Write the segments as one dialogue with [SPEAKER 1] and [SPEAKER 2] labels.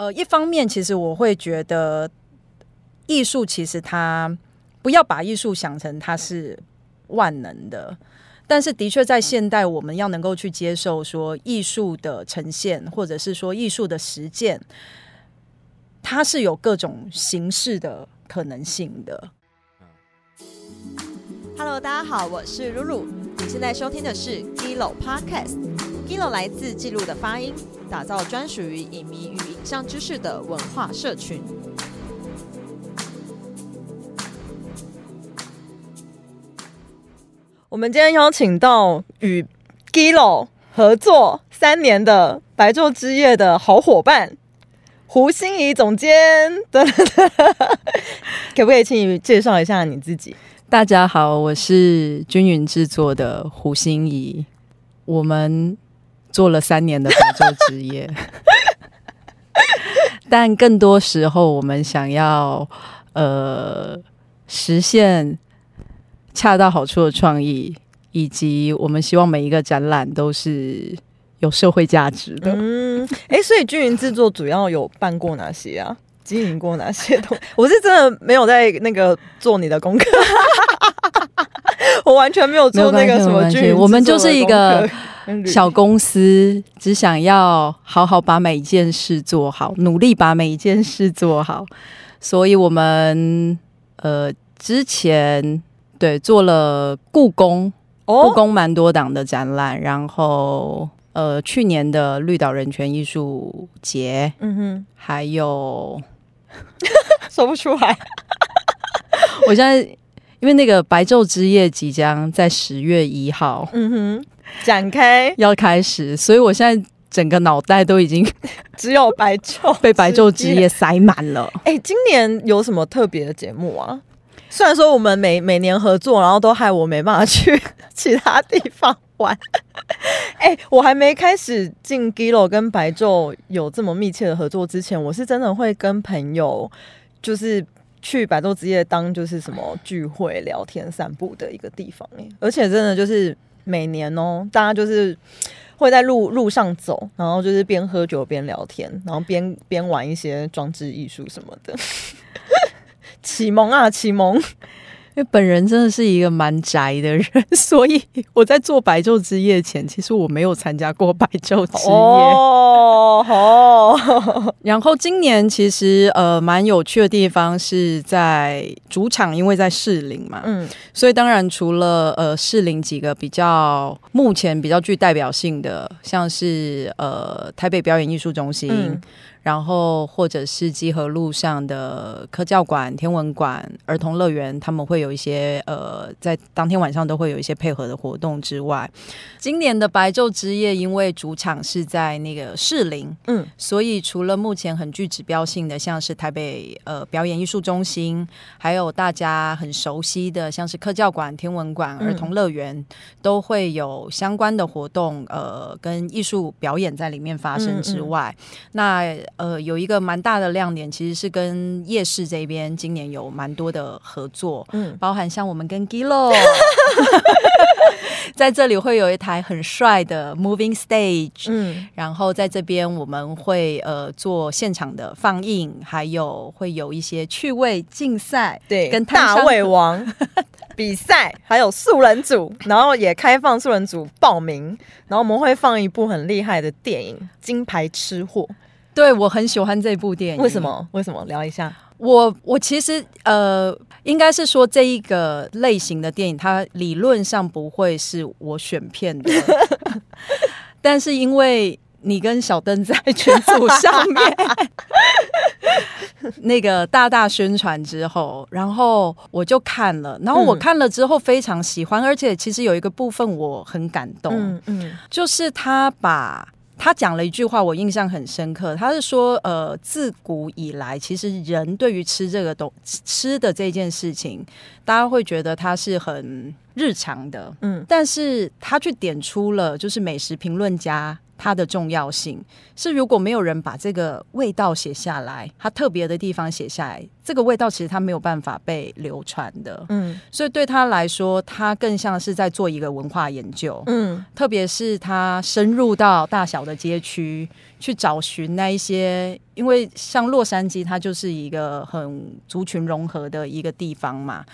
[SPEAKER 1] 呃，一方面其实我会觉得艺术其实它不要把艺术想成它是万能的，但是的确在现代我们要能够去接受说艺术的呈现，或者是说艺术的实践，它是有各种形式的可能性的。
[SPEAKER 2] Hello，大家好，我是露露。你现在收听的是 Gilo Podcast。Gilo 来自记录的发音，打造专属于影迷与影像知识的文化社群。
[SPEAKER 3] 我们今天邀请到与 Gilo 合作三年的白昼之夜的好伙伴胡心怡总监，可不可以请你介绍一下你自己？
[SPEAKER 1] 大家好，我是均匀制作的胡心怡。我们做了三年的白昼之夜，但更多时候我们想要呃实现恰到好处的创意，以及我们希望每一个展览都是有社会价值的。
[SPEAKER 3] 嗯，哎、所以均匀制作主要有办过哪些啊？经营过哪些东西 我是真的没有在那个做你的功课，我完全没有做那个什么均匀制作的功课。
[SPEAKER 1] 我们就是一个小公司只想要好好把每一件事做好，努力把每一件事做好，所以我们呃之前对做了故宫，故
[SPEAKER 3] 哦，
[SPEAKER 1] 宫蛮多档的展览，然后呃去年的绿岛人权艺术节，
[SPEAKER 3] 嗯哼，
[SPEAKER 1] 还有
[SPEAKER 3] 说不出来。
[SPEAKER 1] 我现在因为那个白昼之夜即将在十月一号
[SPEAKER 3] 嗯哼，展开
[SPEAKER 1] 要开始，所以我现在整个脑袋都已经
[SPEAKER 3] 只有白昼
[SPEAKER 1] 被白昼之夜。塞满了。
[SPEAKER 3] 哎、今年有什么特别的节目啊？虽然说我们每每年合作，然后都害我没办法去其他地方玩。哎、我还没开始进 Gilo 跟白昼有这么密切的合作之前，我是真的会跟朋友就是去白昼之夜当就是什么聚会、聊天、散步的一个地方、哎，而且真的就是每年哦，大家就是。会在路路上走，然后就是边喝酒边聊天，然后边边玩一些装置艺术什么的。启蒙啊，启蒙！
[SPEAKER 1] 因为本人真的是一个蛮宅的人，所以我在做白昼之夜前，其实我没有参加过白昼之夜。
[SPEAKER 3] 哦哦，
[SPEAKER 1] 然后今年其实呃蛮有趣的地方是在主场，因为在士林嘛，
[SPEAKER 3] 嗯
[SPEAKER 1] 所以当然除了呃士林几个比较目前比较具代表性的，像是呃台北表演艺术中心。
[SPEAKER 3] 嗯
[SPEAKER 1] 然后或者是集合路上的科教馆、天文馆、儿童乐园，他们会有一些呃，在当天晚上都会有一些配合的活动之外，今年的白昼之夜，因为主场是在那个士林，
[SPEAKER 3] 嗯。
[SPEAKER 1] 所以除了目前很具指标性的，像是台北呃表演艺术中心，还有大家很熟悉的，像是科教馆、天文馆、
[SPEAKER 3] 嗯
[SPEAKER 1] 儿童乐园，都会有相关的活动，呃，跟艺术表演在里面发生之外，那呃有一个蛮大的亮点，其实是跟夜市这边今年有蛮多的合作，
[SPEAKER 3] 嗯，
[SPEAKER 1] 包含像我们跟 Gilo。在这里会有一台很帅的 moving stage，
[SPEAKER 3] 嗯
[SPEAKER 1] 然后在这边我们会呃做现场的放映，还有会有一些趣味竞赛，
[SPEAKER 3] 对，
[SPEAKER 1] 跟
[SPEAKER 3] 大胃王 比赛，还有素人组，然后也开放素人组报名，然后我们会放一部很厉害的电影《金牌吃货》。
[SPEAKER 1] 对我很喜欢这部电影。
[SPEAKER 3] 为什？么？为什么？聊一下。
[SPEAKER 1] 我我其实呃，应该是说这一个类型的电影，它理论上不会是我选片的，但是因为你跟小灯在群组上面那个大大宣传之后，然后我就看了，然后我
[SPEAKER 3] 嗯
[SPEAKER 1] 看了之后非常喜欢，而且其实有一个部分我很感动，
[SPEAKER 3] 嗯嗯
[SPEAKER 1] 就是他把他讲了一句话，我印象很深刻。他是说，呃，自古以来，其实人对于吃这个东吃的这件事情，大家会觉得它是很日常的，
[SPEAKER 3] 嗯
[SPEAKER 1] 但是他去点出了就是美食评论家。它的重要性。是，如果没有人把这个味道写下来，它特别的地方写下来，这个味道其实它没有办法被流传的，
[SPEAKER 3] 嗯。
[SPEAKER 1] 所以对他来说，他更像是在做一个文化研究。
[SPEAKER 3] 嗯。
[SPEAKER 1] 特别是他深入到大小的街区去找寻那一些，因为像洛杉矶，它就是一个很族群融合的一个地方嘛，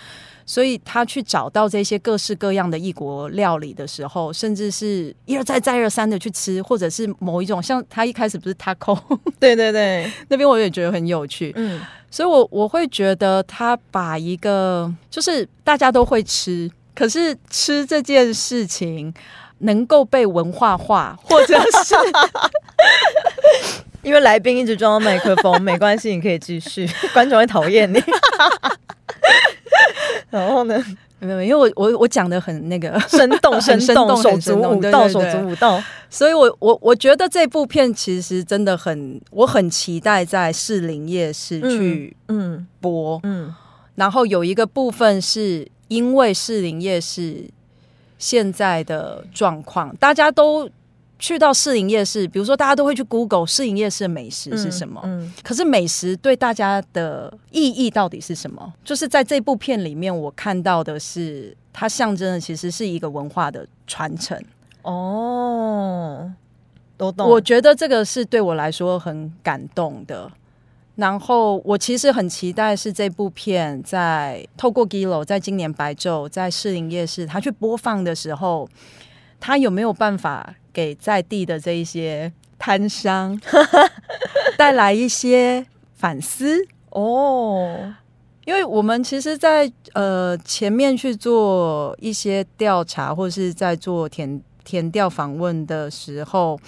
[SPEAKER 1] 所以他去找到这些各式各样的异国料理的时候，甚至是一而再再而三的去吃，或者是某一种像他一开始不是 taco
[SPEAKER 3] 对 对对，
[SPEAKER 1] 那边，我也觉得很有趣。
[SPEAKER 3] 嗯
[SPEAKER 1] 所以我我会觉得他把一个就是大家都会吃，可是吃这件事情能够被文化化，或者是
[SPEAKER 3] 因为来宾一直装到麦克风，没关系，你可以继续，观众会讨厌你。然后呢，
[SPEAKER 1] 没有，因为我我我讲的很那个，
[SPEAKER 3] 生动 生动，
[SPEAKER 1] 生动
[SPEAKER 3] 手足舞蹈，手足舞蹈。
[SPEAKER 1] 所以我我我觉得这部片其实真的很，我很期待在士林夜市去
[SPEAKER 3] 嗯。
[SPEAKER 1] 播，
[SPEAKER 3] 嗯。
[SPEAKER 1] 然后有一个部分是因为士林夜市现在的状况，大家都去到市营夜市，比如说大家都会去 Google 市营夜市的美食是什么。
[SPEAKER 3] 嗯
[SPEAKER 1] 可是美食对大家的意义到底是什么？就是在这部片里面，我看到的是它象征的其实是一个文化的传承。
[SPEAKER 3] 哦，都懂。
[SPEAKER 1] 我觉得这个是对我来说很感动的。然后我其实很期待是这部片在透过 Gilo 在今年白昼在市营夜市它去播放的时候，它有没有办法给在地的这一些摊商 带来一些反思？
[SPEAKER 3] 哦，
[SPEAKER 1] 因为我们其实在，呃前面去做一些调查，或是在做填填调访问的时候，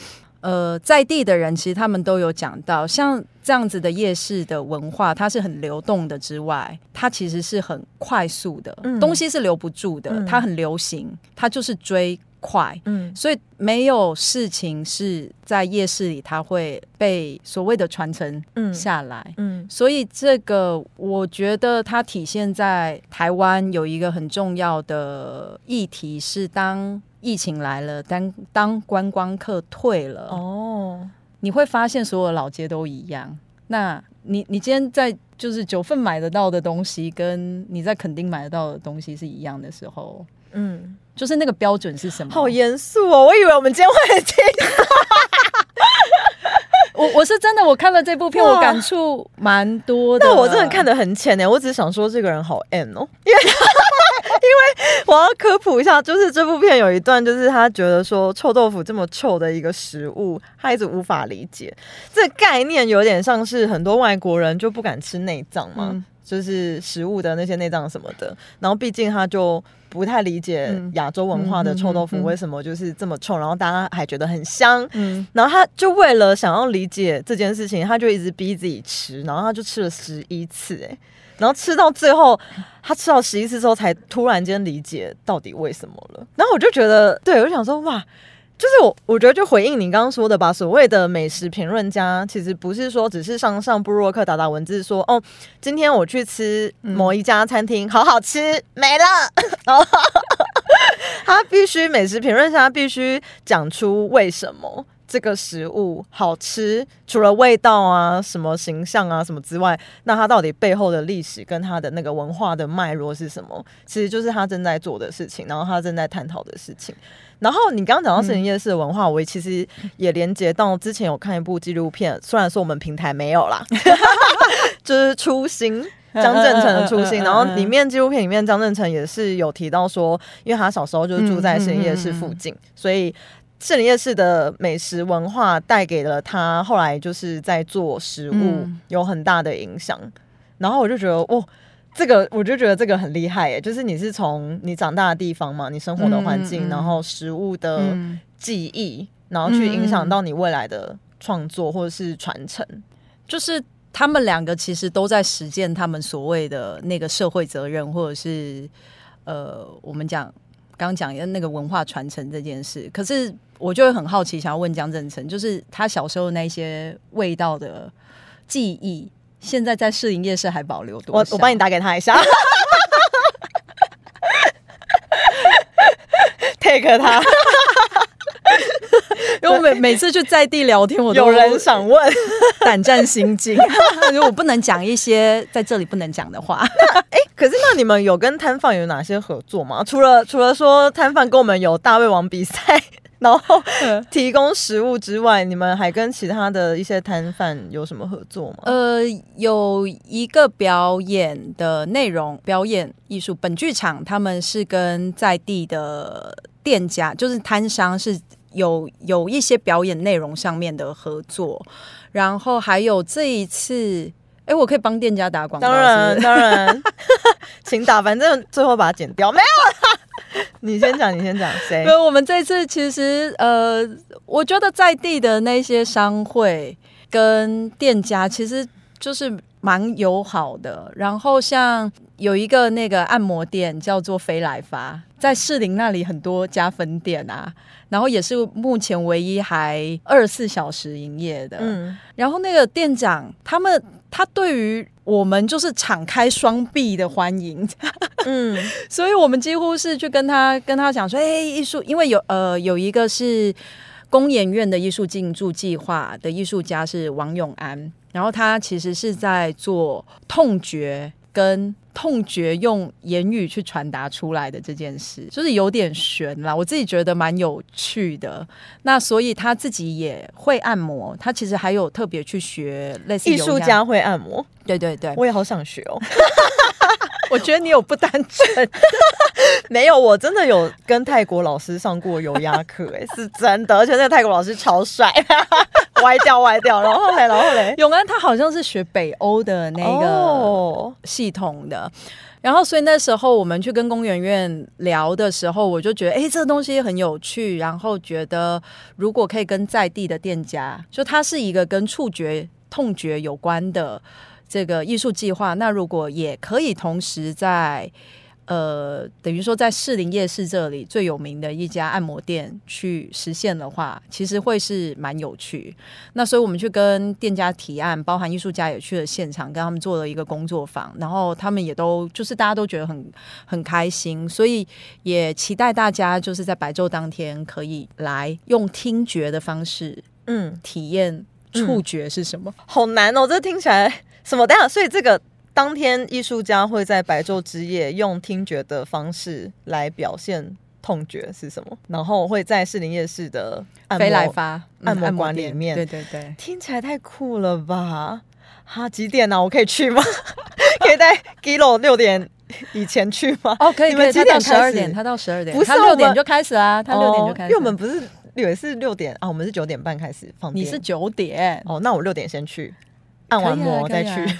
[SPEAKER 1] 呃，在地的人其实他们都有讲到，像这样子的夜市的文化，它是很流动的之外，它其实是很快速的，
[SPEAKER 3] 嗯
[SPEAKER 1] 东西是留不住的，
[SPEAKER 3] 嗯
[SPEAKER 1] 它很流行，它就是追快。
[SPEAKER 3] 嗯
[SPEAKER 1] 所以没有事情是在夜市里，它会被所谓的传承
[SPEAKER 3] 嗯
[SPEAKER 1] 下来。
[SPEAKER 3] 嗯
[SPEAKER 1] 所以这个我觉得它体现在台湾有一个很重要的议题是，当疫情来了，当当观光客退了，
[SPEAKER 3] 哦，
[SPEAKER 1] 你会发现所有的老街都一样。那你你今天在就是九份买得到的东西，跟你在垦丁买得到的东西是一样的时候，
[SPEAKER 3] 嗯，
[SPEAKER 1] 就是那个标准是什么？
[SPEAKER 3] 好严肃哦，我以为我们今天会很轻
[SPEAKER 1] 我我是真的，我看了这部片，我感触蛮多的。
[SPEAKER 3] 但我真的看得很浅呢，我只是想说这个人好 N 哦，因 为因为我要科普一下，就是这部片有一段，就是他觉得说臭豆腐这么臭的一个食物，他一直无法理解。这个概念有点像是很多外国人就不敢吃内脏嘛，
[SPEAKER 1] 嗯
[SPEAKER 3] 就是食物的那些内脏什么的。然后毕竟他就不太理解
[SPEAKER 1] 嗯
[SPEAKER 3] 亚洲文化的臭豆腐为什么就是这么臭，然后大家还觉得很香。
[SPEAKER 1] 嗯，
[SPEAKER 3] 然后他就为了想要理解这件事情，他就一直逼自己吃，然后他就吃了十一次，哎，然后吃到最后，他吃到十一次之后，才突然间理解到底为什么了。然后我就觉得，对我就想说，哇，就是我我觉得就回应你刚刚说的吧，所谓的美食评论家，其实不是说只是上上部落客打打文字说，哦，今天我去吃某一家餐厅，好好吃，没了，他必须美食评论家必须讲出为什么。这个食物好吃，除了味道啊、什么形象啊、什么之外，那它到底背后的历史跟它的那个文化的脉络是什么？其实就是他正在做的事情，然后他正在探讨的事情。然后你刚刚讲到士林夜市的文化，我其实也连接到之前有看一部纪录片，虽然说我们平台没有啦，就是初心。张正成的初心，然后里面纪录片里面张正成也是有提到说，因为他小时候就是住在士林夜市附近，所以士林夜市的美食文化带给了他后来就是在做食物
[SPEAKER 1] 嗯
[SPEAKER 3] 有很大的影响。然后我就觉得，哦，这个我就觉得这个很厉害耶，就是你是从你长大的地方嘛，你生活的环境，然后食物的
[SPEAKER 1] 嗯
[SPEAKER 3] 记忆，然后去影响到你未来的创作或者是传承。
[SPEAKER 1] 就是他们两个其实都在实践他们所谓的那个社会责任，或者是呃，我们讲刚刚讲的那个文化传承这件事。可是我就会很好奇，想要问江正成，就是他小时候那些味道的记忆，现在在士林夜市还保留多少？
[SPEAKER 3] 我我帮你打给他一下，take 他。因为
[SPEAKER 1] 我每每次去在地聊天，我都
[SPEAKER 3] 有人想问，
[SPEAKER 1] 胆战心惊，因为我不能讲一些在这里不能讲的话。
[SPEAKER 3] 可是那你们有跟摊贩有哪些合作吗？除了除了说摊贩跟我们有大胃王比赛，然后提供食物之外，你们还跟其他的一些摊贩有什么合作吗？
[SPEAKER 1] 呃，有一个表演的内容，表演艺术本剧场，他们是跟在地的店家，就是摊商是有有一些表演内容上面的合作，然后还有这一次。哎，我可以帮店家打广告，
[SPEAKER 3] 当然当然，请打，反正最后把它剪掉，没有 你先讲，你先讲，谁？
[SPEAKER 1] 因为我们这次其实呃，我觉得在地的那些商会跟店家其实就是蛮友好的。然后像有一个那个按摩店叫做飞来发，在士林那里很多家分店啊，然后也是目前唯一还二十四小时营业的。嗯，然后那个店长他们。他对于我们就是敞开双臂的欢迎，嗯，所以我们几乎是去跟他跟他讲说，哎，艺术，因为有呃有一个是工研院的艺术进驻计划的艺术家是王永安，然后他其实是在做痛觉跟。痛觉用言语去传达出来的这件事，就是有点悬啦。我自己觉得蛮有趣的。那所以他自己也会按摩，他其实还有特别去学类似
[SPEAKER 3] 艺术家会按摩。
[SPEAKER 1] 对对对，
[SPEAKER 3] 我也好想学哦。
[SPEAKER 1] 我觉得你有不单纯，
[SPEAKER 3] 没有，我真的有跟泰国老师上过油压课，哎，是真的，而且那个泰国老师超帅，歪掉歪掉，然后嘞，然后嘞，
[SPEAKER 1] 永安他好像是学北欧的那个系统的，然后所以那时候我们去跟公园院聊的时候，我就觉得，哎，这个东西很有趣，然后觉得如果可以跟在地的店家，就它是一个跟触觉、痛觉有关的。这个艺术计划，那如果也可以同时在呃，等于说在士林夜市这里最有名的一家按摩店去实现的话，其实会是蛮有趣。那所以我们去跟店家提案，包含艺术家也去了现场，跟他们做了一个工作坊，然后他们也都就是大家都觉得很很开心，所以也期待大家就是在白昼当天可以来用听觉的方式，嗯，体验触觉是什么？
[SPEAKER 3] 好难哦，这听起来。什么？等下，所以这个当天艺术家会在白昼之夜用听觉的方式来表现痛觉是什么？然后会在士林夜市的
[SPEAKER 1] 飞来发
[SPEAKER 3] 按摩馆里面。
[SPEAKER 1] 对对对，
[SPEAKER 3] 听起来太酷了吧？哈，几点呢？我可以去吗？可以在 Giro 六点以前去吗？
[SPEAKER 1] 哦，可以。你们几点？十二点，他到十二点，不是六点就开始啊？他六点就开始。
[SPEAKER 3] 因为我们不是以为是六点啊，我们是九点半开始放。
[SPEAKER 1] 你是九点
[SPEAKER 3] 哦，那我六点先去。按完摩再去。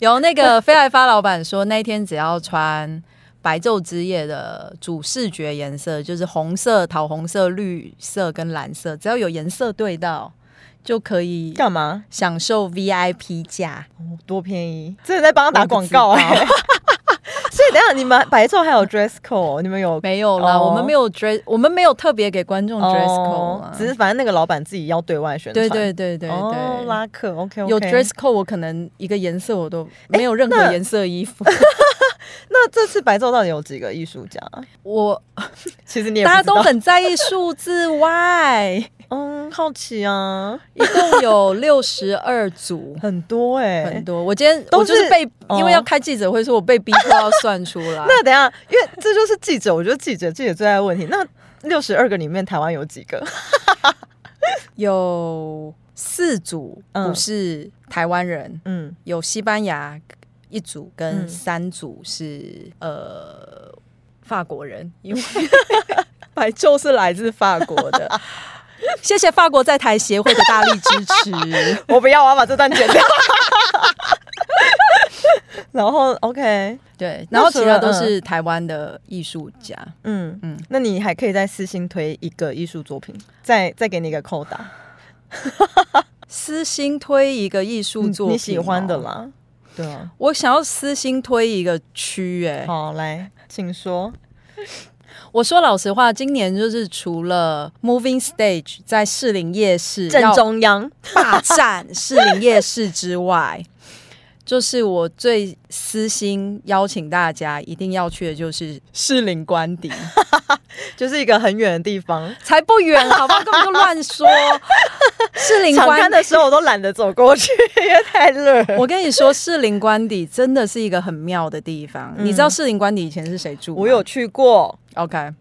[SPEAKER 1] 有那个飞来发老板说，那一天只要穿白昼之夜的主视觉颜色，就是红色、桃红色、绿色跟蓝色，只要有颜色对到，就可以
[SPEAKER 3] 干嘛？
[SPEAKER 1] 享受 VIP 价，
[SPEAKER 3] 多便宜！这是在帮他打广告哎。等下你们白昼还有 dress code，你们有
[SPEAKER 1] 没有啦？我们没有 dress，我们没有特别给观众 dress code，
[SPEAKER 3] 只是反正那个老板自己要对外宣传。
[SPEAKER 1] 对对对对对，
[SPEAKER 3] 拉客 OK。
[SPEAKER 1] 有 dress code，我可能一个颜色我都没有任何颜色衣服。
[SPEAKER 3] 那这次白昼到底有几个艺术家？
[SPEAKER 1] 我
[SPEAKER 3] 其实你
[SPEAKER 1] 大家都很在意数字外。
[SPEAKER 3] 嗯，好奇啊，
[SPEAKER 1] 一共有六十二组，
[SPEAKER 3] 很多哎，
[SPEAKER 1] 很多。我今天我就是被，因为要开记者会，说我被逼迫要算出来。
[SPEAKER 3] 那等下，因为这就是记者，我觉得记者记者最爱问题。那六十二个里面，台湾有几个？
[SPEAKER 1] 有四组不是台湾人，嗯，有西班牙一组跟三组是呃法国人，因为白昼是来自法国的。谢谢法国在台协会的大力支持。
[SPEAKER 3] 我不要，我要把这段剪掉。然后，OK，
[SPEAKER 1] 对，然后其他都是台湾的艺术家。
[SPEAKER 3] 嗯嗯，那你还可以再私心推一个艺术作品，再再给你一个扣打。
[SPEAKER 1] 私心推一个艺术作品，
[SPEAKER 3] 你喜欢的啦。对啊，
[SPEAKER 1] 我想要私心推一个区。哎，
[SPEAKER 3] 好，来，请说。
[SPEAKER 1] 我说老实话，今年就是除了 Moving Stage 在士林夜市
[SPEAKER 3] 正中央
[SPEAKER 1] 霸占士林夜市之外，就是我最私心邀请大家一定要去的，就是士林官邸。
[SPEAKER 3] 就是一个很远的地方。
[SPEAKER 1] 才不远，好不好？根本就乱说。士林
[SPEAKER 3] 场
[SPEAKER 1] 官
[SPEAKER 3] 刊的时候我都懒得走过去，因为太热。
[SPEAKER 1] 我跟你说，士林官邸真的是一个很妙的地方。
[SPEAKER 3] 嗯
[SPEAKER 1] 你知道士林官邸以前是谁住？
[SPEAKER 3] 我有去过。
[SPEAKER 1] OK，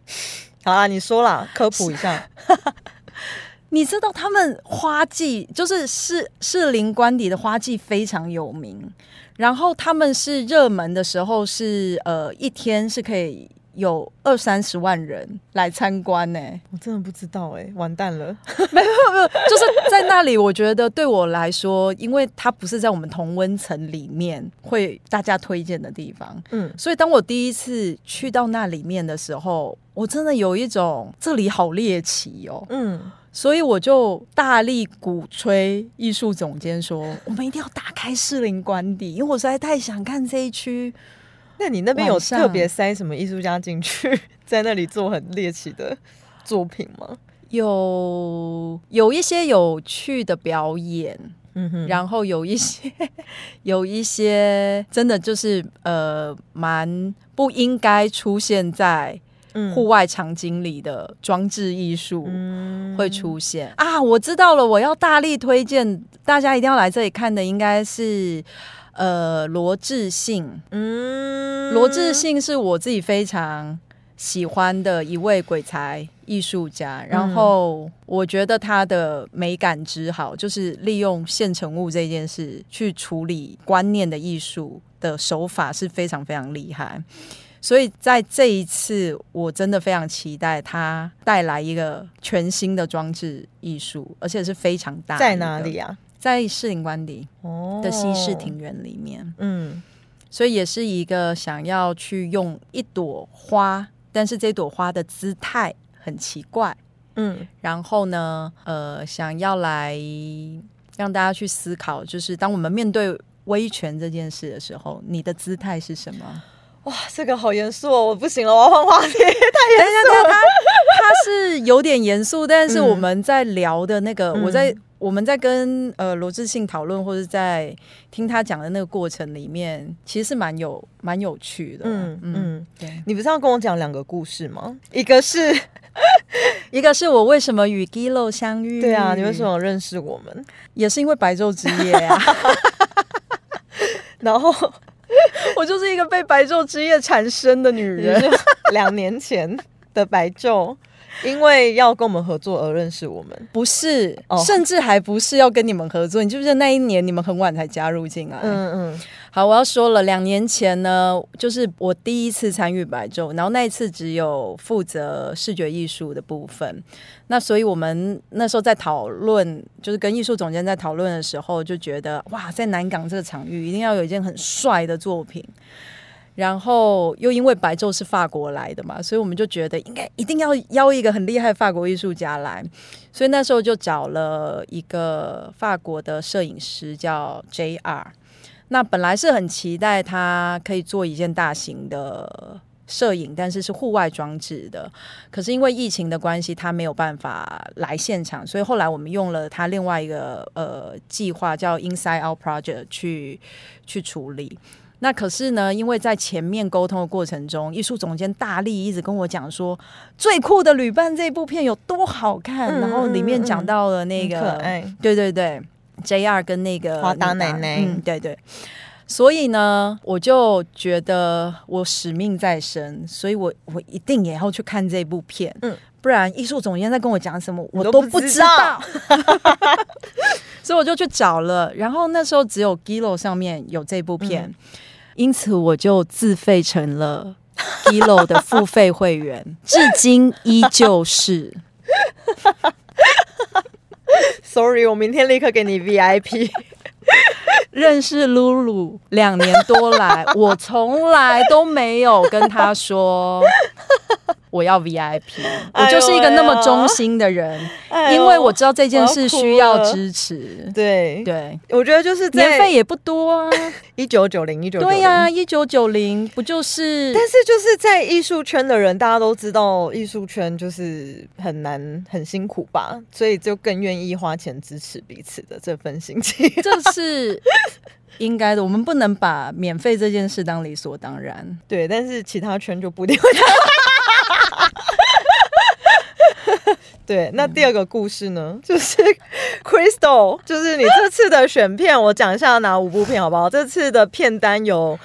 [SPEAKER 3] 好啦，你说啦，科普一下。
[SPEAKER 1] 你知道他们花季就是士士林官邸的花季非常有名，然后他们是热门的时候是呃一天是可以有二三十万人来参观呢、
[SPEAKER 3] 我真的不知道哎、完蛋了。
[SPEAKER 1] 没有没有就是在那里，我觉得对我来说，因为它不是在我们同温层里面会大家推荐的地方，
[SPEAKER 3] 嗯，
[SPEAKER 1] 所以当我第一次去到那里面的时候，我真的有一种这里好猎奇哦，
[SPEAKER 3] 嗯，
[SPEAKER 1] 所以我就大力鼓吹艺术总监说，我们一定要打开士林官邸，因为我实在太想看这一区。
[SPEAKER 3] 那你那边有特别塞什么艺术家进去，在那里做很猎奇的作品吗？
[SPEAKER 1] 有有一些有趣的表演，
[SPEAKER 3] 嗯哼，
[SPEAKER 1] 然后有一些 有一些真的就是呃蛮不应该出现在
[SPEAKER 3] 嗯
[SPEAKER 1] 户外场景里的装置艺术。
[SPEAKER 3] 嗯
[SPEAKER 1] 会出现啊！我知道了，我要大力推荐大家一定要来这里看的，应该是呃罗志信。
[SPEAKER 3] 嗯
[SPEAKER 1] 罗志信是我自己非常喜欢的一位鬼才艺术家，然后我觉得他的美感之好，就是利用现成物这件事去处理观念的艺术的手法是非常非常厉害。所以在这一次，我真的非常期待他带来一个全新的装置艺术，而且是非常大。
[SPEAKER 3] 在哪里？啊？
[SPEAKER 1] 在士林官邸
[SPEAKER 3] 哦
[SPEAKER 1] 的西式庭园里面。
[SPEAKER 3] 嗯
[SPEAKER 1] 所以也是一个想要去用一朵花，但是这朵花的姿态很奇怪，
[SPEAKER 3] 嗯
[SPEAKER 1] 然后呢，呃，想要来让大家去思考，就是当我们面对威权这件事的时候，你的姿态是什么？
[SPEAKER 3] 哇，这个好严肃哦，我不行了，我要换话题。
[SPEAKER 1] 等一下，等一下，他他是有点严肃，但是
[SPEAKER 3] 嗯
[SPEAKER 1] 我们在聊的那个，
[SPEAKER 3] 嗯
[SPEAKER 1] 我在我们在跟呃罗志信讨论，或者在听他讲的那个过程里面，其实是蛮有蛮有趣的。
[SPEAKER 3] 嗯嗯，
[SPEAKER 1] 对。
[SPEAKER 3] 你不是要跟我讲两个故事吗？一个是
[SPEAKER 1] 一个是我为什么与 Gilo 相遇？
[SPEAKER 3] 对啊，你为什么认识我们？
[SPEAKER 1] 也是因为白昼之夜啊！
[SPEAKER 3] 然后
[SPEAKER 1] 我就是一个被白昼之夜缠身的女人。
[SPEAKER 3] 两年前的白昼，因为要跟我们合作而认识我们。
[SPEAKER 1] 不是，
[SPEAKER 3] 哦
[SPEAKER 1] 甚至还不是要跟你们合作。你记不记得那一年你们很晚才加入进来？
[SPEAKER 3] 嗯嗯
[SPEAKER 1] 好，我要说了，两年前呢，就是我第一次参与白昼，然后那一次只有负责视觉艺术的部分。那所以我们那时候在讨论，就是跟艺术总监在讨论的时候，就觉得哇，在南港这个场域一定要有一件很帅的作品。然后又因为白昼是法国来的嘛，所以我们就觉得应该一定要邀一个很厉害法国艺术家来，所以那时候就找了一个法国的摄影师叫 J.R。那本来是很期待他可以做一件大型的摄影，但是是户外装置的。可是因为疫情的关系，他没有办法来现场，所以后来我们用了他另外一个呃计划叫 Inside Out Project 去去处理。那可是呢，因为在前面沟通的过程中，艺术总监大力一直跟我讲说，最酷的旅伴这部片有多好看，
[SPEAKER 3] 嗯
[SPEAKER 1] 然后里面讲到了那个对对对，JR 跟那个
[SPEAKER 3] 华达奶奶
[SPEAKER 1] 嗯，对对。所以呢，我就觉得我使命在身，所以我我一定也要去看这部片，
[SPEAKER 3] 嗯
[SPEAKER 1] 嗯，不然艺术总监在跟我讲什么，我
[SPEAKER 3] 都不
[SPEAKER 1] 知
[SPEAKER 3] 知道
[SPEAKER 1] 道。所以我就去找了，然后那时候只有 Gilo 上面有这部片，
[SPEAKER 3] 嗯
[SPEAKER 1] 因此我就自费成了 Gilo 的付费会员，至今依旧是。
[SPEAKER 3] sorry，我明天立刻给你 VIP。
[SPEAKER 1] 认识露露两年多来，我从来都没有跟他说我要 VIP，我就是一个那么忠心的人，
[SPEAKER 3] 哎
[SPEAKER 1] 因为我知道这件事需要支持。
[SPEAKER 3] 对，
[SPEAKER 1] 对，
[SPEAKER 3] 我觉得就是在
[SPEAKER 1] 年费也不多啊。
[SPEAKER 3] 一九九零一九
[SPEAKER 1] 对呀、一九九零不就是？
[SPEAKER 3] 但是就是在艺术圈的人，大家都知道艺术圈就是很难、很辛苦吧，所以就更愿意花钱支持彼此的这份心情。
[SPEAKER 1] 这是 应该的，我们不能把免费这件事当理所当然。
[SPEAKER 3] 对，但是其他圈就不一定会。对那第二个故事呢？就是 crystal 就是你这次的选片我讲一下哪五部片好不好？这次的片单有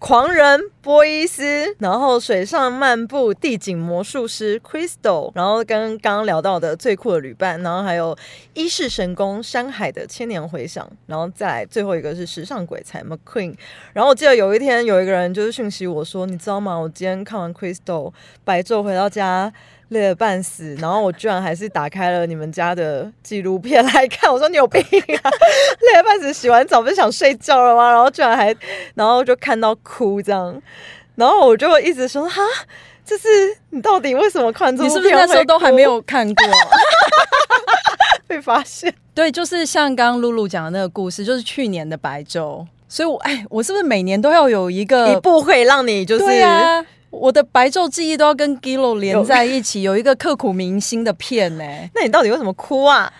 [SPEAKER 3] 狂人波伊斯，然后水上漫步地景魔术师 Crystal，然后跟刚刚聊到的最酷的旅伴，然后还有一世神功山海的千年回响，然后再来最后一个是时尚鬼才 McQueen。然后我记得有一天有一个人就是讯息我说，你知道吗？我今天看完 Crystal 白昼回到家。累得半死，然后我居然还是打开了你们家的纪录片来看。我说你有病啊！累得半死，洗完澡不是想睡觉了吗？然后居然还，然后就看到哭这样，然后我就一直说哈，就是你到底为什么看这部片？
[SPEAKER 1] 你是不是 那时候都还没有看过？
[SPEAKER 3] 被发现？
[SPEAKER 1] 对，就是像刚刚露露讲的那个故事，就是去年的白昼。所以，我哎，我是不是每年都要有一个
[SPEAKER 3] 一部会让你就是
[SPEAKER 1] 我的白昼记忆都要跟 Gillo 连在一起，有一个刻骨铭心的片呢？
[SPEAKER 3] 那你到底为什么哭啊？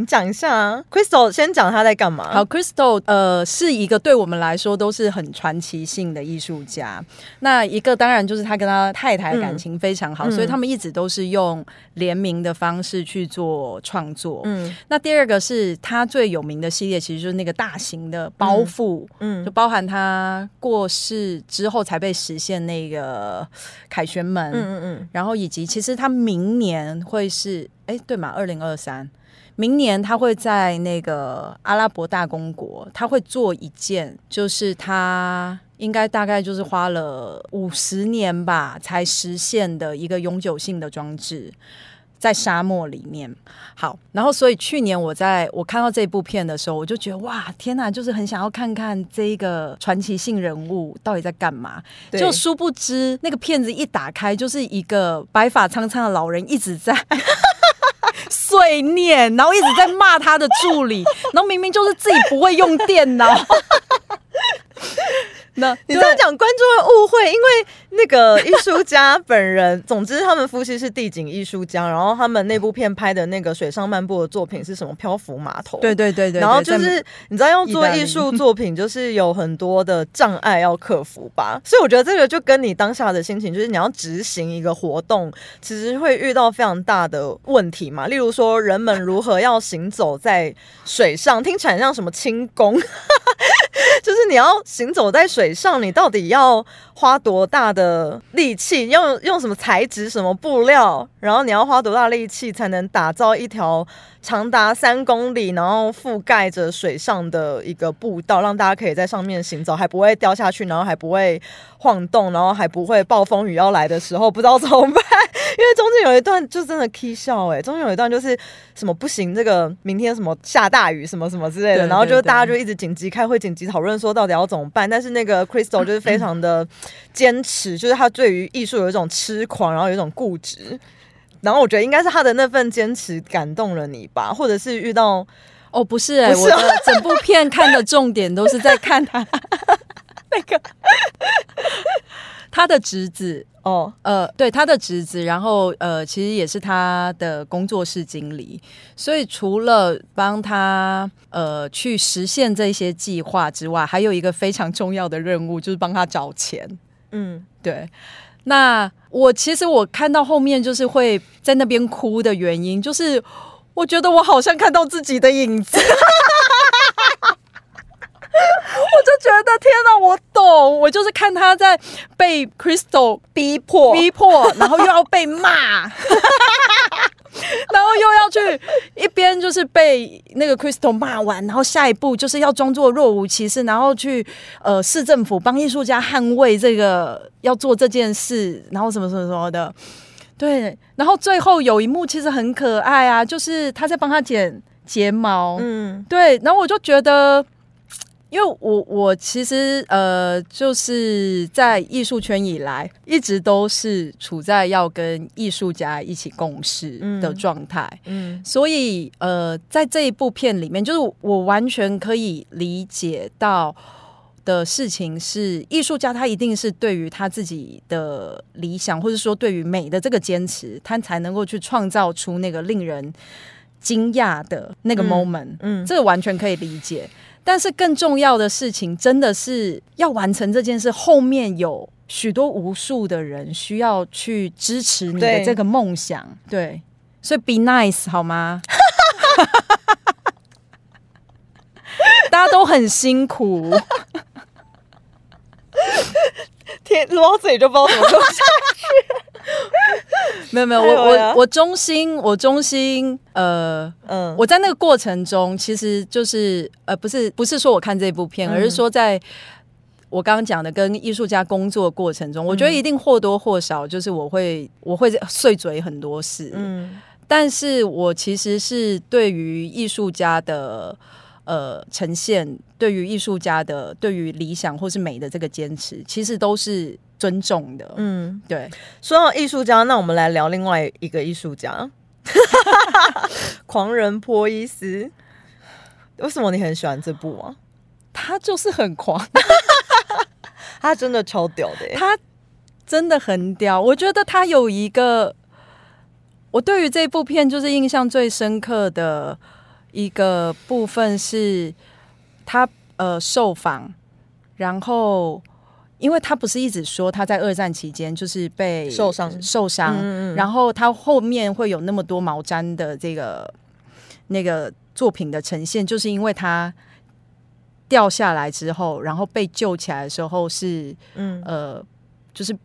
[SPEAKER 3] 你讲一下啊，Crystal 先讲他在干嘛。
[SPEAKER 1] 好，Crystal 呃是一个对我们来说都是很传奇性的艺术家。那一个当然就是他跟他太太感情非常好，所以他们一直都是用联名的方式去做创作。嗯，那第二个是他最有名的系列，其实就是那个大型的包袱，嗯，就包含他过世之后才被实现那个凯旋门，嗯嗯嗯，然后以及其实他明年会是哎对嘛，二零二三。明年他会在那个阿拉伯大公国，他会做一件，就是他应该大概就是花了五十年吧才实现的一个永久性的装置，在沙漠里面。好，然后所以去年我在我看到这部片的时候，我就觉得哇，天哪，就是很想要看看这一个传奇性人物到底在干嘛。就殊不知那个片子一打开，就是一个白发苍苍的老人一直在。碎念，然后一直在骂他的助理，然后明明就是自己不会用电脑。
[SPEAKER 3] 那 你这样讲，观众会误会，因为那个 艺术家本人，总之他们夫妻是地景艺术家，然后他们那部片拍的那个水上漫步的作品是什么？漂浮码头。
[SPEAKER 1] 对对对对。
[SPEAKER 3] 然后就是你知道，要做艺术作品，就是有很多的障碍要克服吧。所以我觉得这个就跟你当下的心情，就是你要执行一个活动，其实会遇到非常大的问题嘛。例如说，人们如何要行走在水上，听起来像什么轻功，就是你要行走在水。上你到底要花多大的力气？用用什么材质、什么布料？然后你要花多大力气才能打造一条长达三公里，然后覆盖着水上的一个步道，让大家可以在上面行走，还不会掉下去，然后还不会晃动，然后还不会暴风雨要来的时候不知道怎么办？因为中间有一段就真的 k 笑哎，中间有一段就是什么不行，这个明天什么下大雨什么什么之类的，然后就大家就一直紧急开会、紧急讨论说到底要怎么办。但是那个 Crystal 就是非常的坚持，就是他对于艺术有一种痴狂，然后有一种固执。然后我觉得应该是他的那份坚持感动了你吧，或者是遇到
[SPEAKER 1] 哦不是哎，我的整部片看的重点都是在看他 那个他的侄子哦呃对他的侄子，然后呃其实也是他的工作室经理，所以除了帮他呃去实现这些计划之外，还有一个非常重要的任务就是帮他找钱。嗯，对。那我其实我看到后面就是会在那边哭的原因，就是我觉得我好像看到自己的影子，我就觉得天哪，我懂，我就是看他在被 Crystal
[SPEAKER 3] 逼迫，
[SPEAKER 1] 逼迫，然后又要被骂。然后又要去一边就是被那个 Crystal 骂完，然后下一步就是要装作若无其事，然后去呃市政府帮艺术家捍卫这个要做这件事，然后什么什么什么的，对。然后最后有一幕其实很可爱啊，就是他在帮他剪睫毛，嗯，对。然后我就觉得。因为我我其实呃就是在艺术圈以来一直都是处在要跟艺术家一起共事的状态，嗯，所以呃在这一部片里面，就是我完全可以理解到的事情是，艺术家他一定是对于他自己的理想，或者说对于美的这个坚持，他才能够去创造出那个令人惊讶的那个 moment，嗯，这个完全可以理解。但是更重要的事情，真的是要完成这件事，后面有许多无数的人需要去支持你的这个梦想。对，所以 be nice 好吗？大家都很辛苦，
[SPEAKER 3] 天录到这里就不知道怎么录下
[SPEAKER 1] 没有没有，我我我衷心，我衷心，呃，
[SPEAKER 3] 嗯，
[SPEAKER 1] 我在那个过程中，其实就是呃，不是不是说我看这部片，
[SPEAKER 3] 嗯
[SPEAKER 1] 而是说在我刚刚讲的跟艺术家工作过程中，我觉得一定或多或少就是我会我会碎嘴很多事，
[SPEAKER 3] 嗯。
[SPEAKER 1] 但是我其实是对于艺术家的呃呈现，对于艺术家的对于理想或是美的这个坚持，其实都是尊重的。
[SPEAKER 3] 嗯，
[SPEAKER 1] 对，
[SPEAKER 3] 说到艺术家，那我们来聊另外一个艺术家，狂人波伊斯。为什么你很喜欢这部啊？
[SPEAKER 1] 他就是很狂，
[SPEAKER 3] 他真的超屌的耶，
[SPEAKER 1] 他真的很屌。我觉得他有一个，我对于这部片就是印象最深刻的一个部分是他呃受访，然后因为他不是一直说他在二战期间就是被
[SPEAKER 3] 受伤
[SPEAKER 1] 受伤，
[SPEAKER 3] 嗯嗯
[SPEAKER 1] 然后他后面会有那么多毛毡的这个那个作品的呈现，就是因为他。掉下来之后，然后被救起来的时候是
[SPEAKER 3] 嗯
[SPEAKER 1] 呃，就是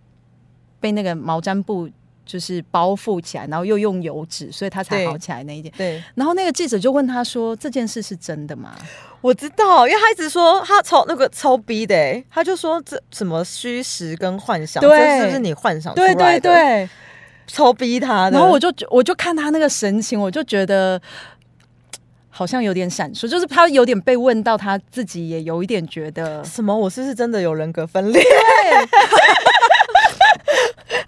[SPEAKER 1] 被那个毛毡布就是包覆起来，然后又用油纸，所以他才好起来那一点。
[SPEAKER 3] 对，
[SPEAKER 1] 然后那个记者就问他说：“这件事是真的吗
[SPEAKER 3] 我知道，因为他一直说他超那个超逼的耶，他就说这什么虚实跟幻想，
[SPEAKER 1] 对
[SPEAKER 3] 这是不是你幻想？”出来
[SPEAKER 1] 对
[SPEAKER 3] 的？
[SPEAKER 1] 对对。
[SPEAKER 3] 超逼他的。
[SPEAKER 1] 然后我就我就看他那个神情，我就觉得。好像有点闪烁，就是他有点被问到，他自己也有一点觉得，
[SPEAKER 3] 什么？我是不是真的有人格分裂？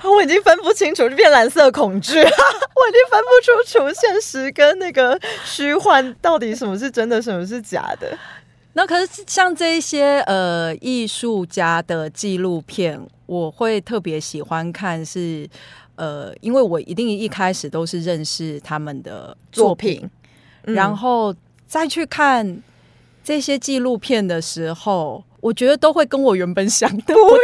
[SPEAKER 1] 对，
[SPEAKER 3] 我已经分不清楚，就变蓝色恐惧，我已经分不出楚现实跟那个虚幻到底什么是真的，什么是假的。
[SPEAKER 1] 那可是像这一些呃艺术家的纪录片，我会特别喜欢看是，呃，因为我一定一开始都是认识他们的作品，
[SPEAKER 3] 嗯
[SPEAKER 1] 然后再去看这些纪录片的时候，我觉得都会跟我原本想的不太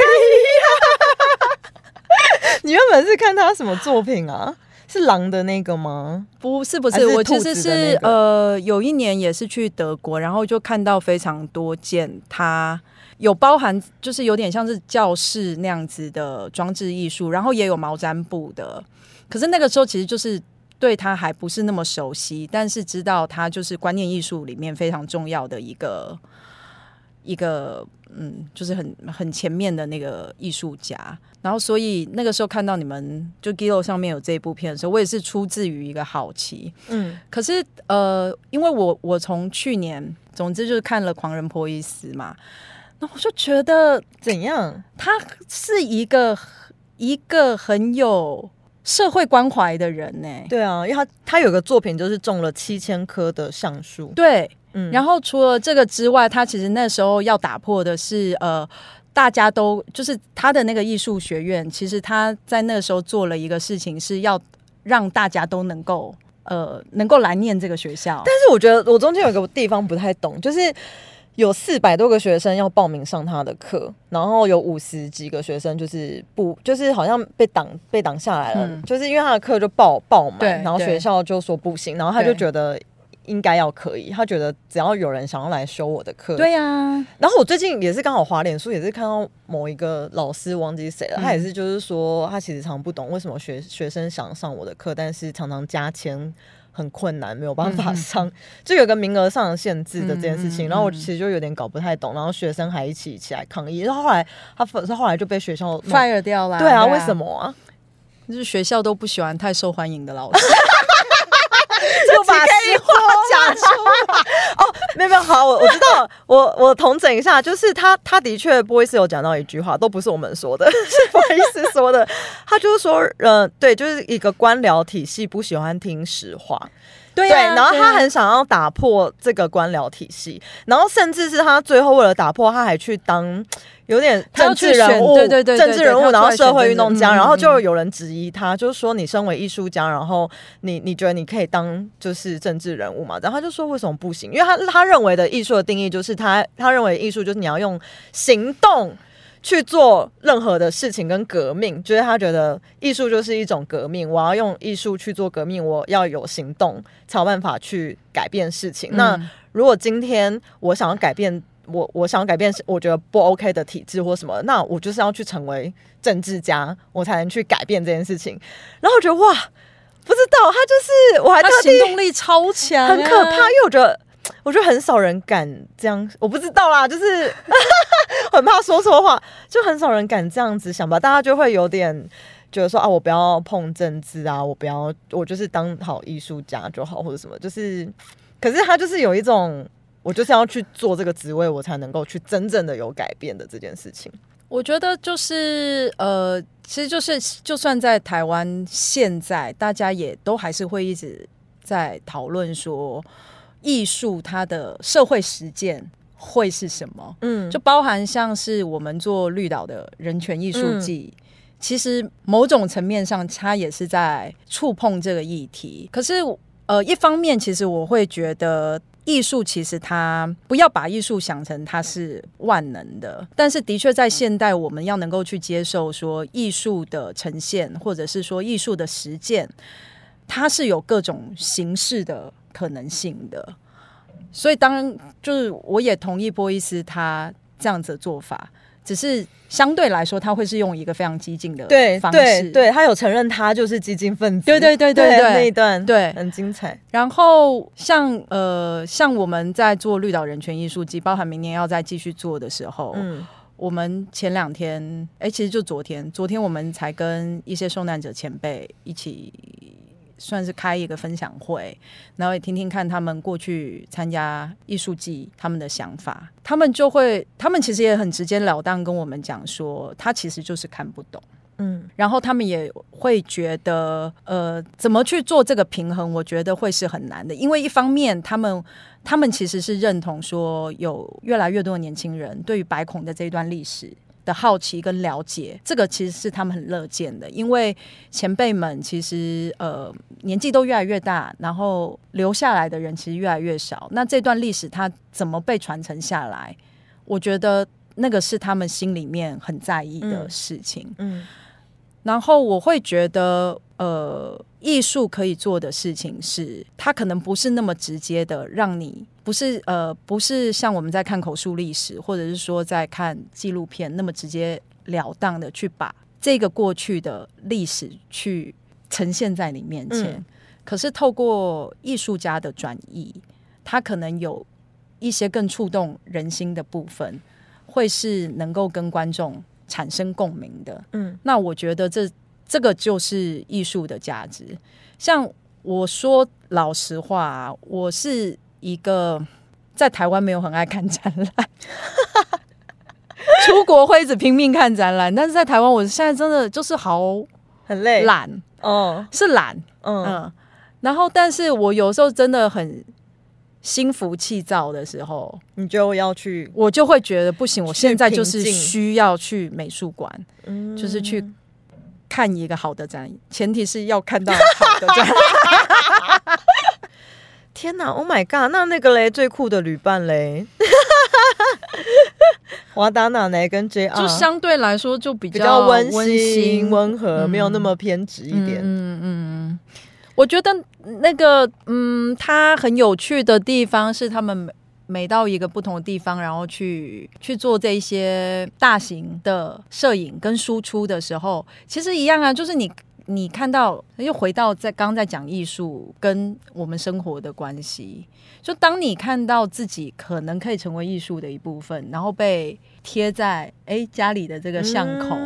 [SPEAKER 3] 你原本是看他什么作品啊？是狼的那个吗？
[SPEAKER 1] 不是不是，我其实是、
[SPEAKER 3] 那个
[SPEAKER 1] 呃有一年也是去德国，然后就看到非常多件他有包含就是有点像是教室那样子的装置艺术，然后也有毛毡布的。可是那个时候其实就是对他还不是那么熟悉，但是知道他就是观念艺术里面非常重要的一个一个嗯，就是很很前面的那个艺术家。然后，所以那个时候看到你们就 Gilo 上面有这一部片的时候，我也是出自于一个好奇。
[SPEAKER 3] 嗯
[SPEAKER 1] 可是呃，因为我我从去年，总之就是看了《狂人波伊斯》嘛，那我就觉得
[SPEAKER 3] 怎样？
[SPEAKER 1] 他是一个一个很有社会关怀的人呢、
[SPEAKER 3] 对啊，因为他他有个作品就是种了七千棵的橡树，
[SPEAKER 1] 对，
[SPEAKER 3] 嗯
[SPEAKER 1] 然后除了这个之外，他其实那时候要打破的是呃。大家都就是他的那个艺术学院，其实他在那个时候做了一个事情，是要让大家都能够呃能够来念这个学校。
[SPEAKER 3] 但是我觉得我中间有一个地方不太懂，就是有四百多个学生要报名上他的课，然后有五十几个学生就是不就是好像被挡被挡下来了，
[SPEAKER 1] 嗯
[SPEAKER 3] 就是因为他的课就爆爆满，然后学校就说不行，然后他就觉得。应该要可以，他觉得只要有人想要来修我的课，
[SPEAKER 1] 对呀、
[SPEAKER 3] 然后我最近也是刚好滑脸书，也是看到某一个老师忘记谁了，
[SPEAKER 1] 嗯
[SPEAKER 3] 他也是就是说，他其实常不懂为什么学学生想上我的课，但是常常加签很困难，没有办法上，就有个名额上的限制的这件事情。然后我其实就有点搞不太懂，然后学生还一起起来抗议，然后后来他他后来就被学校
[SPEAKER 1] fire 掉了。
[SPEAKER 3] 对啊，为什？么啊？
[SPEAKER 1] 就是学校都不喜欢太受欢迎的老师。
[SPEAKER 3] 就把实话讲出来。哦，没有没有，好，我我知道，我我统整一下，就是他他的确不会是有讲到一句话，都不是我们说的，是波伊斯说的。他就是说，呃，对，就是一个官僚体系不喜欢听实话，对，然后他很想要打破这个官僚体系，然后甚至是他最后为了打破，他还去当有点政治人物，
[SPEAKER 1] 对对对对
[SPEAKER 3] 政治人物，然后社会运动家，
[SPEAKER 1] 嗯
[SPEAKER 3] 然后就
[SPEAKER 1] 嗯
[SPEAKER 3] 有人质疑他，就是说你身为艺术家，然后你你觉得你可以当就是政治人物嘛？然后他就说为什么不行？因为他他认为的艺术的定义就是他他认为艺术就是你要用行动去做任何的事情跟革命，就是他觉得艺术就是一种革命，我要用艺术去做革命，我要有行动才有办法去改变事情。那如果今天我想要改变，我我想要改变，我觉得不 OK 的体制或什么，那我就是要去成为政治家，我才能去改变这件事情。然后我觉得哇，不知道他就是我还特
[SPEAKER 1] 地行动力超强，
[SPEAKER 3] 很可怕，因为我觉得。我觉得很少人敢这样，我不知道啦，就是 很怕说错话，就很少人敢这样子想吧。大家就会有点觉得说啊，我不要碰政治啊，我不要，我就是当好艺术家就好，或者什么。就是，可是他就是有一种，我就是要去做这个职位，我才能够去真正的有改变的这件事情。
[SPEAKER 1] 我觉得就是呃，其实就是就算在台湾，现在大家也都还是会一直在讨论说。艺术它的社会实践会是什么？嗯，就包含像是我们做绿岛的人权艺术季，其实某种层面上，它也是在触碰这个议题。可是，呃，一方面，其实我会觉得艺术其实它不要把艺术想成它是万能的，但是的确在现代，我们要能够去接受说艺术的呈现，或者是说艺术的实践，它是有各种形式的。可能性的，所以当就是我也同意波伊斯他这样子的做法，只是相对来说他会是用一个非常激进的
[SPEAKER 3] 对
[SPEAKER 1] 方式，
[SPEAKER 3] 对他有承认他就是激进分子，
[SPEAKER 1] 对对对对对，
[SPEAKER 3] 那一段
[SPEAKER 1] 对。
[SPEAKER 3] 很精彩。
[SPEAKER 1] 然后像呃像我们在做绿岛人权艺术季，包含明年要再继续做的时候，嗯，我们前两天哎其实就昨天，昨天我们才跟一些受难者前辈一起。算是开一个分享会，然后也听听看他们过去参加艺术季他们的想法。他们就会，他们其实也很直截了当跟我们讲说，他其实就是看不懂。嗯，然后他们也会觉得，呃，怎么去做这个平衡？我觉得会是很难的，因为一方面他们他们其实是认同说，有越来越多的年轻人对于白孔的这一段历史。的好奇跟了解，这个其实是他们很乐见的，因为前辈们其实呃年纪都越来越大，然后留下来的人其实越来越少。那这段历史它怎么被传承下来？我觉得那个是他们心里面很在意的事情。嗯，然后我会觉得呃，艺术可以做的事情是，它可能不是那么直接的让你。不是呃，不是像我们在看口述历史，或者是说在看纪录片那么直接了当的去把这个过去的历史去呈现在你面前。可是透过艺术家的转移，他可能有一些更触动人心的部分，会是能够跟观众产生共鸣的。嗯，那我觉得这这个就是艺术的价值。像我说老实话，我是。一个在台湾没有很爱看展览，出国会一直拼命看展览，但是在台湾，我现在真的就是好
[SPEAKER 3] 很累。
[SPEAKER 1] 懒哦，是懒。嗯，然后但是我有时候真的很心浮气躁的时候，
[SPEAKER 3] 你就要去，
[SPEAKER 1] 我就会觉得不行，我现在就是需要去美术馆，就是去看一个好的展，前提是要看到好的展。
[SPEAKER 3] 天哪！Oh my god！那那个嘞，最酷的旅伴嘞，华达奶奶？跟 JR
[SPEAKER 1] 就相对来说就
[SPEAKER 3] 比
[SPEAKER 1] 较温
[SPEAKER 3] 馨、温和，没有那么偏执一点。
[SPEAKER 1] 嗯嗯，我觉得那个嗯，他很有趣的地方是，他们每每到一个不同的地方，然后去去做这些大型的摄影跟输出的时候，其实一样啊，就是你。你看到又回到在刚刚在讲艺术跟我们生活的关系，就当你看到自己可能可以成为艺术的一部分，然后被贴在哎家里的这个巷口，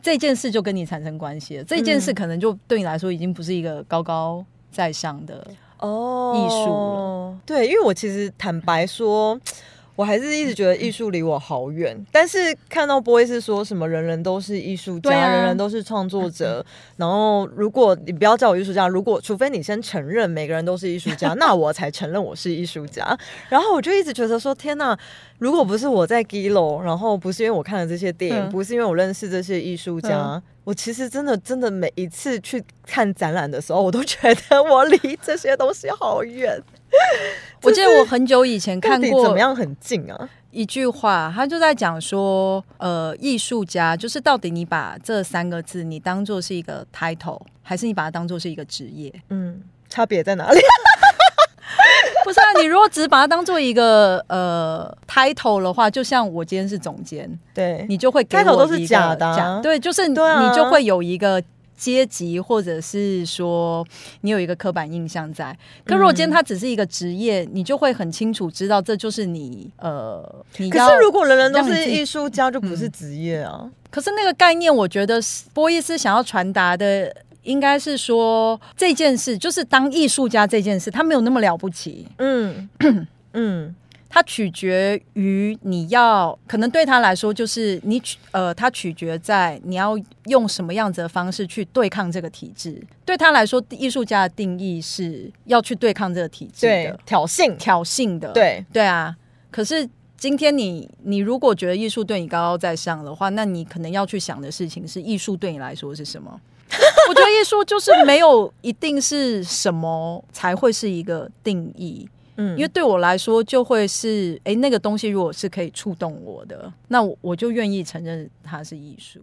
[SPEAKER 1] 这件事就跟你产生关系了。这件事可能就对你来说已经不是一个高高在上的哦艺术了。
[SPEAKER 3] 对，因为我其实坦白说。我还是一直觉得艺术离我好远，但是看到波伊斯说什么人人都是艺术家，人人都是创作者，然后如果你不要叫我艺术家，如果除非你先承认每个人都是艺术家，那我才承认我是艺术家。然后我就一直觉得说，天哪！如果不是我在 Gilo，然后不是因为我看了这些电影，不是因为我认识这些艺术家，我其实真的真的每一次去看展览的时候，我都觉得我离这些东西好远。
[SPEAKER 1] 我记得我很久以前看
[SPEAKER 3] 过怎
[SPEAKER 1] 过
[SPEAKER 3] 么样很近啊？
[SPEAKER 1] 一句话，他就在讲说，呃，艺术家就是到底你把这三个字你当做是一个 title，还是你把它当做是一个职业？
[SPEAKER 3] 嗯，差别在哪里？
[SPEAKER 1] 不是啊，你如果只把它当做一个呃 title 的话，就像我今天是总监，
[SPEAKER 3] 对，
[SPEAKER 1] 你就会给
[SPEAKER 3] title 都是
[SPEAKER 1] 我一个
[SPEAKER 3] 假的啊
[SPEAKER 1] 假对，就是
[SPEAKER 3] 啊
[SPEAKER 1] 你就会有一个。阶级，或者是说你有一个刻板印象在。可如果今天它只是一个职业，你就会很清楚知道这就是你呃，你
[SPEAKER 3] 可是如果人人都是艺术家，就不是职业啊。
[SPEAKER 1] 可是那个概念，我觉得是波伊斯想要传达的，应该是说这件事，就是当艺术家这件事，他没有那么了不起，
[SPEAKER 3] 嗯。嗯
[SPEAKER 1] 它取决于你要，可能对他来说，就是你取呃，它取决在你要用什么样子的方式去对抗这个体制。对他来说，艺术家的定义是要去对抗这个体制
[SPEAKER 3] 对
[SPEAKER 1] 的，，
[SPEAKER 3] 挑衅，
[SPEAKER 1] 挑衅的，
[SPEAKER 3] 对，
[SPEAKER 1] 对啊。可是今天你你如果觉得艺术对你高高在上的话，那你可能要去想的事情是艺术对你来说是什么？我觉得艺术就是没有一定是什么才会是一个定义，
[SPEAKER 3] 嗯
[SPEAKER 1] 因为对我来说就会是，诶，那个东西如果是可以触动我的，那我我就愿意承认它是艺术。